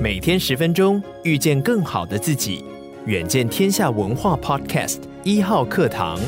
每天十分钟，遇见更好的自己。远见天下文化 Podcast 一号课堂。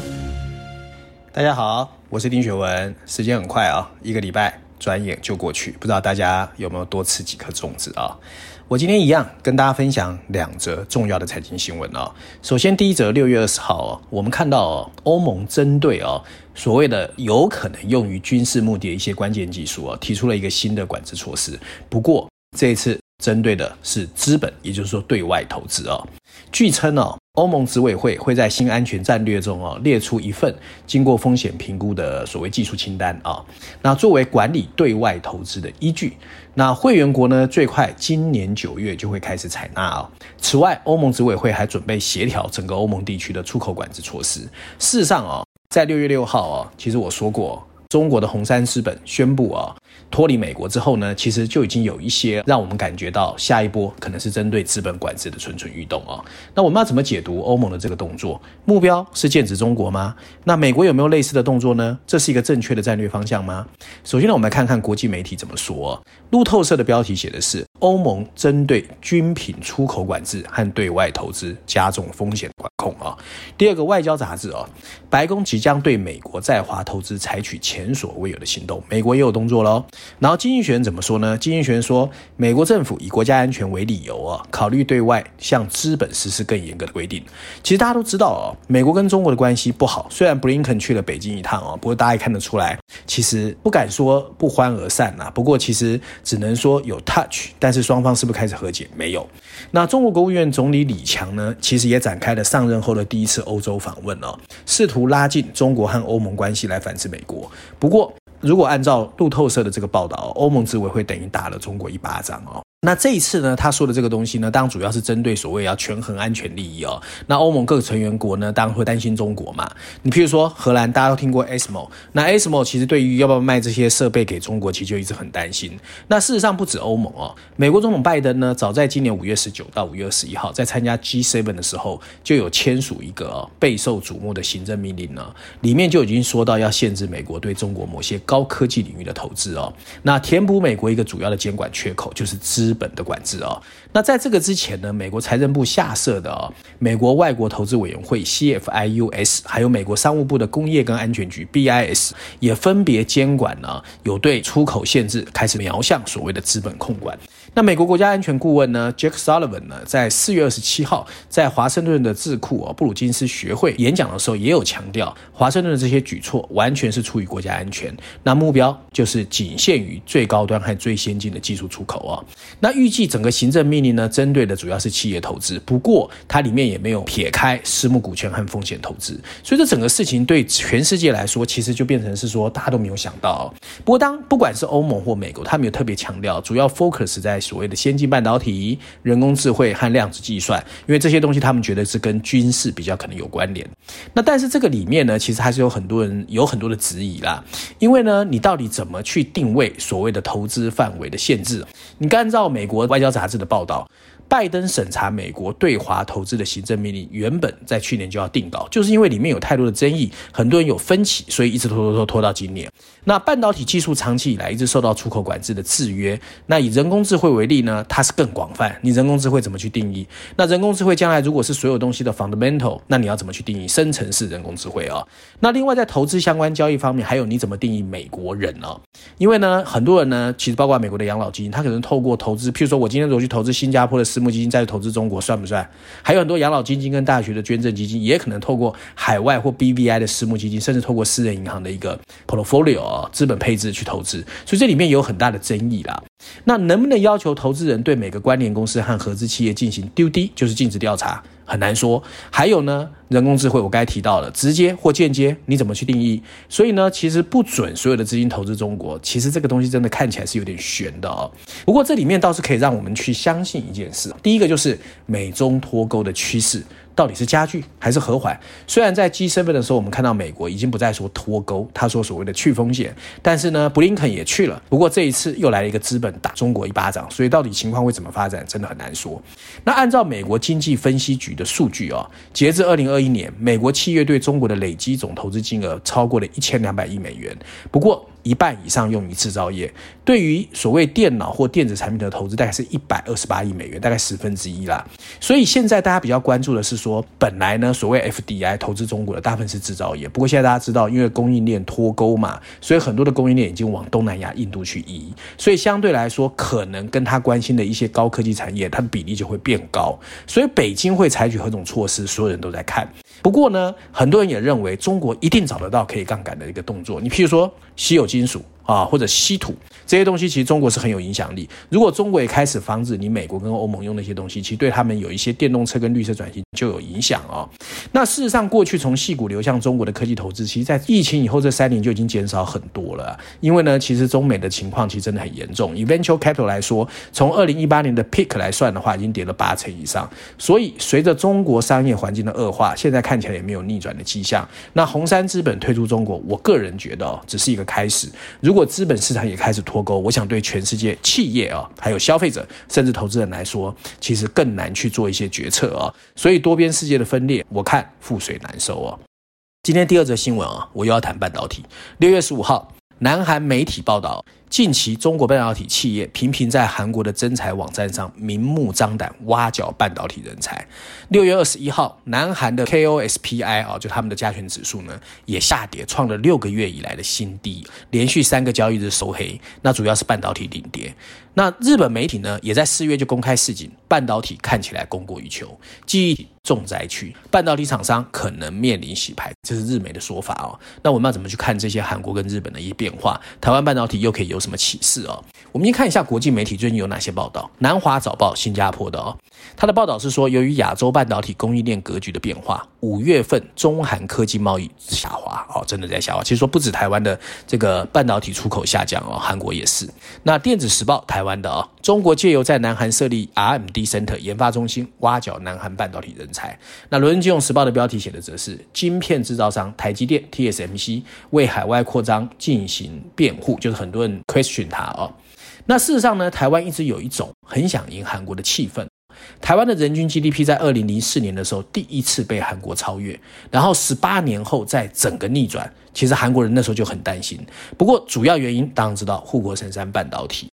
大家好，我是丁学文。时间很快啊，一个礼拜转眼就过去，不知道大家有没有多吃几颗粽子啊？我今天一样跟大家分享两则重要的财经新闻啊。首先，第一则，六月二十号啊，我们看到欧盟针对啊所谓的有可能用于军事目的的一些关键技术啊，提出了一个新的管制措施。不过这一次。针对的是资本，也就是说对外投资啊。据称哦，欧盟执委会会在新安全战略中哦列出一份经过风险评估的所谓技术清单啊，那作为管理对外投资的依据。那会员国呢，最快今年九月就会开始采纳啊。此外，欧盟执委会还准备协调整个欧盟地区的出口管制措施。事实上啊，在六月六号啊，其实我说过。中国的红杉资本宣布啊脱离美国之后呢，其实就已经有一些让我们感觉到下一波可能是针对资本管制的蠢蠢欲动啊。那我们要怎么解读欧盟的这个动作？目标是剑指中国吗？那美国有没有类似的动作呢？这是一个正确的战略方向吗？首先呢，我们来看看国际媒体怎么说。路透社的标题写的是欧盟针对军品出口管制和对外投资加重风险管控啊。第二个外交杂志啊，白宫即将对美国在华投资采取前所未有的行动，美国也有动作喽。然后经济学人怎么说呢？经济学人说，美国政府以国家安全为理由啊，考虑对外向资本实施更严格的规定。其实大家都知道哦，美国跟中国的关系不好。虽然布林肯去了北京一趟哦，不过大家也看得出来，其实不敢说不欢而散呐。不过其实只能说有 touch，但但是双方是不是开始和解？没有。那中国国务院总理李强呢，其实也展开了上任后的第一次欧洲访问哦，试图拉近中国和欧盟关系来反制美国。不过，如果按照路透社的这个报道，欧盟执委会等于打了中国一巴掌哦。那这一次呢，他说的这个东西呢，当然主要是针对所谓要权衡安全利益哦。那欧盟各个成员国呢，当然会担心中国嘛。你譬如说荷兰，大家都听过 ASML，那 ASML 其实对于要不要卖这些设备给中国，其实就一直很担心。那事实上不止欧盟哦，美国总统拜登呢，早在今年五月十九到五月二十一号，在参加 G7 的时候，就有签署一个哦备受瞩目的行政命令呢，里面就已经说到要限制美国对中国某些高科技领域的投资哦。那填补美国一个主要的监管缺口，就是资资本的管制哦，那在这个之前呢，美国财政部下设的哦，美国外国投资委员会 CFIUS，还有美国商务部的工业跟安全局 BIS，也分别监管呢，有对出口限制开始瞄向所谓的资本控管。那美国国家安全顾问呢，Jack Sullivan 呢，在四月二十七号在华盛顿的智库哦布鲁金斯学会演讲的时候，也有强调，华盛顿的这些举措完全是出于国家安全，那目标就是仅限于最高端和最先进的技术出口哦。那预计整个行政命令呢，针对的主要是企业投资，不过它里面也没有撇开私募股权和风险投资，所以这整个事情对全世界来说，其实就变成是说大家都没有想到哦。不过当不管是欧盟或美国，他们有特别强调，主要 focus 在所谓的先进半导体、人工智慧和量子计算，因为这些东西他们觉得是跟军事比较可能有关联。那但是这个里面呢，其实还是有很多人有很多的质疑啦，因为呢，你到底怎么去定位所谓的投资范围的限制？你按照美国外交杂志的报道。拜登审查美国对华投资的行政命令，原本在去年就要定稿，就是因为里面有太多的争议，很多人有分歧，所以一直拖拖拖拖到今年。那半导体技术长期以来一直受到出口管制的制约。那以人工智慧为例呢，它是更广泛。你人工智慧怎么去定义？那人工智慧将来如果是所有东西的 fundamental，那你要怎么去定义深层式人工智慧啊？那另外在投资相关交易方面，还有你怎么定义美国人呢？因为呢，很多人呢，其实包括美国的养老基金，他可能透过投资，譬如说我今天如果去投资新加坡的私私募基金，在投资中国算不算？还有很多养老基金跟大学的捐赠基金，也可能透过海外或 BBI 的私募基金，甚至透过私人银行的一个 portfolio 资本配置去投资，所以这里面有很大的争议啦。那能不能要求投资人对每个关联公司和合资企业进行 due diligence 就是尽职调查？很难说。还有呢，人工智慧我刚才提到了，直接或间接，你怎么去定义？所以呢，其实不准所有的资金投资中国。其实这个东西真的看起来是有点悬的哦。不过这里面倒是可以让我们去相信一件事：第一个就是美中脱钩的趋势。到底是加剧还是和缓？虽然在 G7 的时候，我们看到美国已经不再说脱钩，他说所谓的去风险，但是呢，布林肯也去了。不过这一次又来了一个资本打中国一巴掌，所以到底情况会怎么发展，真的很难说。那按照美国经济分析局的数据哦，截至二零二一年，美国企业对中国的累积总投资金额超过了一千两百亿美元。不过，一半以上用于制造业，对于所谓电脑或电子产品的投资，大概是一百二十八亿美元，大概十分之一啦。所以现在大家比较关注的是说，本来呢，所谓 FDI 投资中国的大部分是制造业，不过现在大家知道，因为供应链脱钩嘛，所以很多的供应链已经往东南亚、印度去移，所以相对来说，可能跟他关心的一些高科技产业，它的比例就会变高。所以北京会采取何种措施，所有人都在看。不过呢，很多人也认为中国一定找得到可以杠杆的一个动作。你譬如说稀有金属。啊，或者稀土这些东西，其实中国是很有影响力。如果中国也开始防止你美国跟欧盟用那些东西，其实对他们有一些电动车跟绿色转型就有影响哦。那事实上，过去从矽谷流向中国的科技投资，其实在疫情以后这三年就已经减少很多了。因为呢，其实中美的情况其实真的很严重。以 venture capital 来说，从二零一八年的 peak 来算的话，已经跌了八成以上。所以，随着中国商业环境的恶化，现在看起来也没有逆转的迹象。那红杉资本退出中国，我个人觉得，只是一个开始。如果资本市场也开始脱钩，我想对全世界企业啊，还有消费者，甚至投资人来说，其实更难去做一些决策啊。所以多边世界的分裂，我看覆水难收啊。今天第二则新闻啊，我又要谈半导体。六月十五号，南韩媒体报道。近期，中国半导体企业频频在韩国的征才网站上明目张胆挖角半导体人才。六月二十一号，南韩的 KOSPI 啊，就他们的加权指数呢，也下跌，创了六个月以来的新低，连续三个交易日收黑。那主要是半导体领跌。那日本媒体呢，也在四月就公开示警，半导体看起来供过于求，记忆体重灾区，半导体厂商可能面临洗牌，这是日媒的说法哦。那我们要怎么去看这些韩国跟日本的一些变化？台湾半导体又可以有什么启示哦？我们先看一下国际媒体最近有哪些报道。南华早报新加坡的哦，它的报道是说，由于亚洲半导体供应链格局的变化，五月份中韩科技贸易下滑哦，真的在下滑。其实说不止台湾的这个半导体出口下降哦，韩国也是。那电子时报台。湾的啊，中国借由在南韩设立 R M D Center 研发中心，挖角南韩半导体人才。那《伦敦金融时报》的标题写的则是：晶片制造商台积电 TSMC 为海外扩张进行辩护，就是很多人 question 它哦。那事实上呢，台湾一直有一种很想赢韩国的气氛。台湾的人均 GDP 在二零零四年的时候第一次被韩国超越，然后十八年后再整个逆转。其实韩国人那时候就很担心。不过主要原因当然知道护国神山半导体。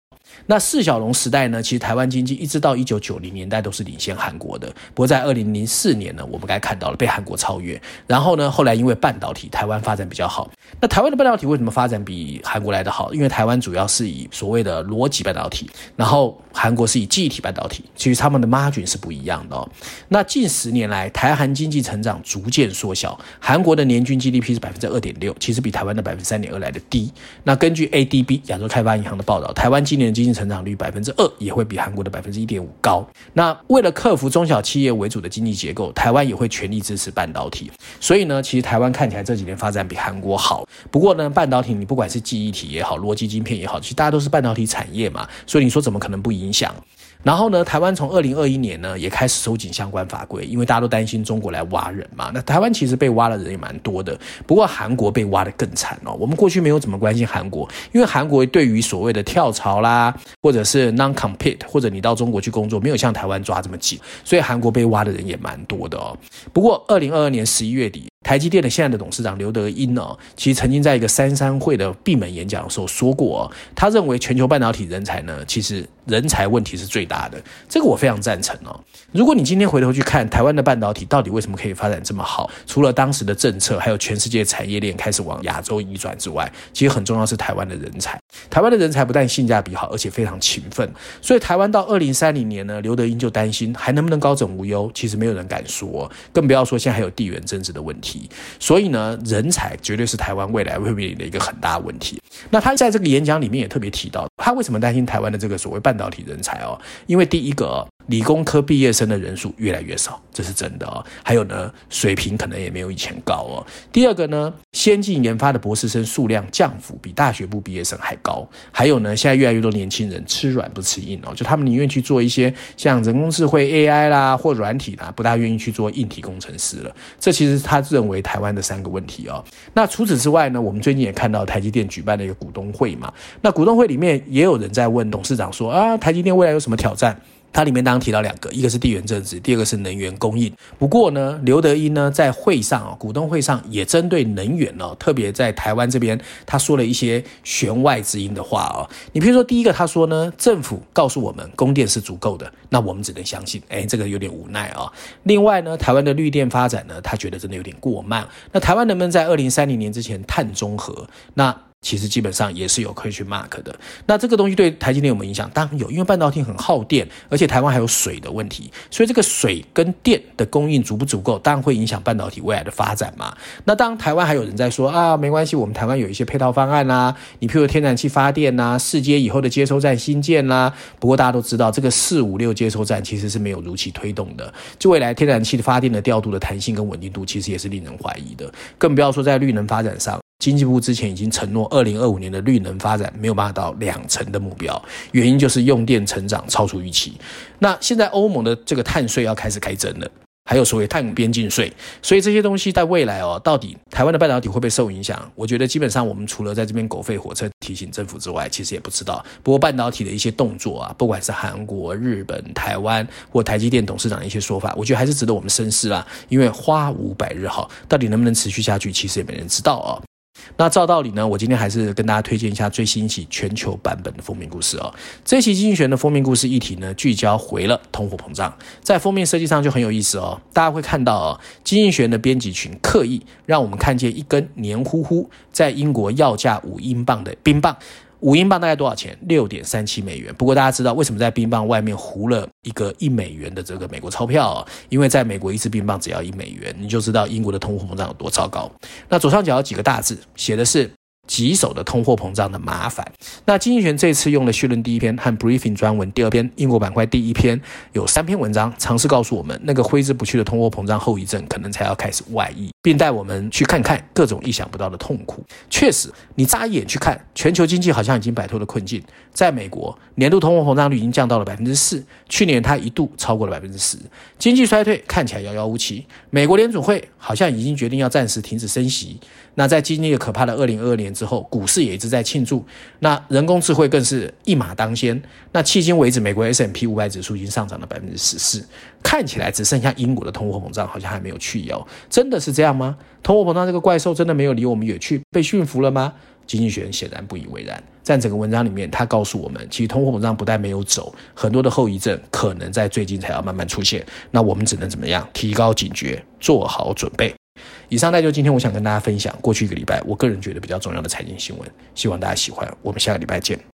那四小龙时代呢，其实台湾经济一直到一九九零年代都是领先韩国的。不过在二零零四年呢，我们该看到了被韩国超越。然后呢，后来因为半导体，台湾发展比较好。那台湾的半导体为什么发展比韩国来得好？因为台湾主要是以所谓的逻辑半导体，然后韩国是以记忆体半导体。其实他们的 margin 是不一样的哦。那近十年来，台韩经济成长逐渐缩小，韩国的年均 GDP 是百分之二点六，其实比台湾的百分之三点二来的低。那根据 ADB 亚洲开发银行的报道，台湾今年的经济成长率百分之二也会比韩国的百分之一点五高。那为了克服中小企业为主的经济结构，台湾也会全力支持半导体。所以呢，其实台湾看起来这几年发展比韩国好。不过呢，半导体你不管是记忆体也好，逻辑晶片也好，其实大家都是半导体产业嘛，所以你说怎么可能不影响？然后呢，台湾从二零二一年呢也开始收紧相关法规，因为大家都担心中国来挖人嘛。那台湾其实被挖的人也蛮多的，不过韩国被挖得更惨哦。我们过去没有怎么关心韩国，因为韩国对于所谓的跳槽啦，或者是 non-compete，或者你到中国去工作，没有像台湾抓这么紧，所以韩国被挖的人也蛮多的哦。不过二零二二年十一月底。台积电的现在的董事长刘德音哦，其实曾经在一个三三会的闭门演讲的时候说过哦，他认为全球半导体人才呢，其实人才问题是最大的，这个我非常赞成哦。如果你今天回头去看台湾的半导体到底为什么可以发展这么好，除了当时的政策，还有全世界产业链开始往亚洲移转之外，其实很重要是台湾的人才。台湾的人才不但性价比好，而且非常勤奋，所以台湾到二零三零年呢，刘德英就担心还能不能高枕无忧，其实没有人敢说，更不要说现在还有地缘政治的问题。所以呢，人才绝对是台湾未来会面临的一个很大问题。那他在这个演讲里面也特别提到，他为什么担心台湾的这个所谓半半导体人才哦？因为第一个。理工科毕业生的人数越来越少，这是真的哦。还有呢，水平可能也没有以前高哦。第二个呢，先进研发的博士生数量降幅比大学部毕业生还高。还有呢，现在越来越多年轻人吃软不吃硬哦，就他们宁愿去做一些像人工智慧 AI 啦或软体啦，不大愿意去做硬体工程师了。这其实他认为台湾的三个问题哦。那除此之外呢，我们最近也看到台积电举办了一个股东会嘛。那股东会里面也有人在问董事长说啊，台积电未来有什么挑战？它里面当然提到两个，一个是地缘政治，第二个是能源供应。不过呢，刘德音呢在会上啊，股东会上也针对能源哦，特别在台湾这边，他说了一些弦外之音的话哦。你比如说，第一个他说呢，政府告诉我们供电是足够的，那我们只能相信。哎，这个有点无奈啊。另外呢，台湾的绿电发展呢，他觉得真的有点过慢。那台湾能不能在二零三零年之前碳中和？那其实基本上也是有可以去 mark 的。那这个东西对台积电有没有影响？当然有，因为半导体很耗电，而且台湾还有水的问题，所以这个水跟电的供应足不足够，当然会影响半导体未来的发展嘛。那当台湾还有人在说啊，没关系，我们台湾有一些配套方案啦，你譬如天然气发电呐，四阶以后的接收站新建啦。不过大家都知道，这个四五六接收站其实是没有如期推动的，就未来天然气的发电的调度的弹性跟稳定度，其实也是令人怀疑的，更不要说在绿能发展上。经济部之前已经承诺，二零二五年的绿能发展没有办法到两成的目标，原因就是用电成长超出预期。那现在欧盟的这个碳税要开始开征了，还有所谓碳边境税，所以这些东西在未来哦，到底台湾的半导体会不会受影响？我觉得基本上我们除了在这边狗吠火车提醒政府之外，其实也不知道。不过半导体的一些动作啊，不管是韩国、日本、台湾或台积电董事长的一些说法，我觉得还是值得我们深思啦。因为花无百日好，到底能不能持续下去，其实也没人知道啊。那照道理呢，我今天还是跟大家推荐一下最新一期全球版本的封面故事哦。这期经济学的封面故事议题呢，聚焦回了通货膨胀，在封面设计上就很有意思哦。大家会看到哦，经济学的编辑群刻意让我们看见一根黏糊糊在英国要价五英镑的冰棒。五英镑大概多少钱？六点三七美元。不过大家知道为什么在冰棒外面糊了一个一美元的这个美国钞票？因为在美国一次冰棒只要一美元，你就知道英国的通货膨胀有多糟糕。那左上角有几个大字，写的是。棘手的通货膨胀的麻烦。那经济学这次用了绪论第一篇和 Briefing 专文第二篇，英国板块第一篇有三篇文章，尝试告诉我们那个挥之不去的通货膨胀后遗症可能才要开始外溢，并带我们去看看各种意想不到的痛苦。确实，你眨眼去看，全球经济好像已经摆脱了困境。在美国，年度通货膨胀率已经降到了百分之四，去年它一度超过了百分之十，经济衰退看起来遥遥无期。美国联储会好像已经决定要暂时停止升息。那在经历了可怕的二零二二年之后，股市也一直在庆祝。那人工智慧更是一马当先。那迄今为止，美国 S M P 五百指数已经上涨了百分之十四，看起来只剩下英国的通货膨胀好像还没有去妖。真的是这样吗？通货膨胀这个怪兽真的没有离我们远去，被驯服了吗？经济学人显然不以为然。在整个文章里面，他告诉我们，其实通货膨胀不但没有走，很多的后遗症可能在最近才要慢慢出现。那我们只能怎么样？提高警觉，做好准备。以上，呢就今天我想跟大家分享过去一个礼拜我个人觉得比较重要的财经新闻，希望大家喜欢。我们下个礼拜见。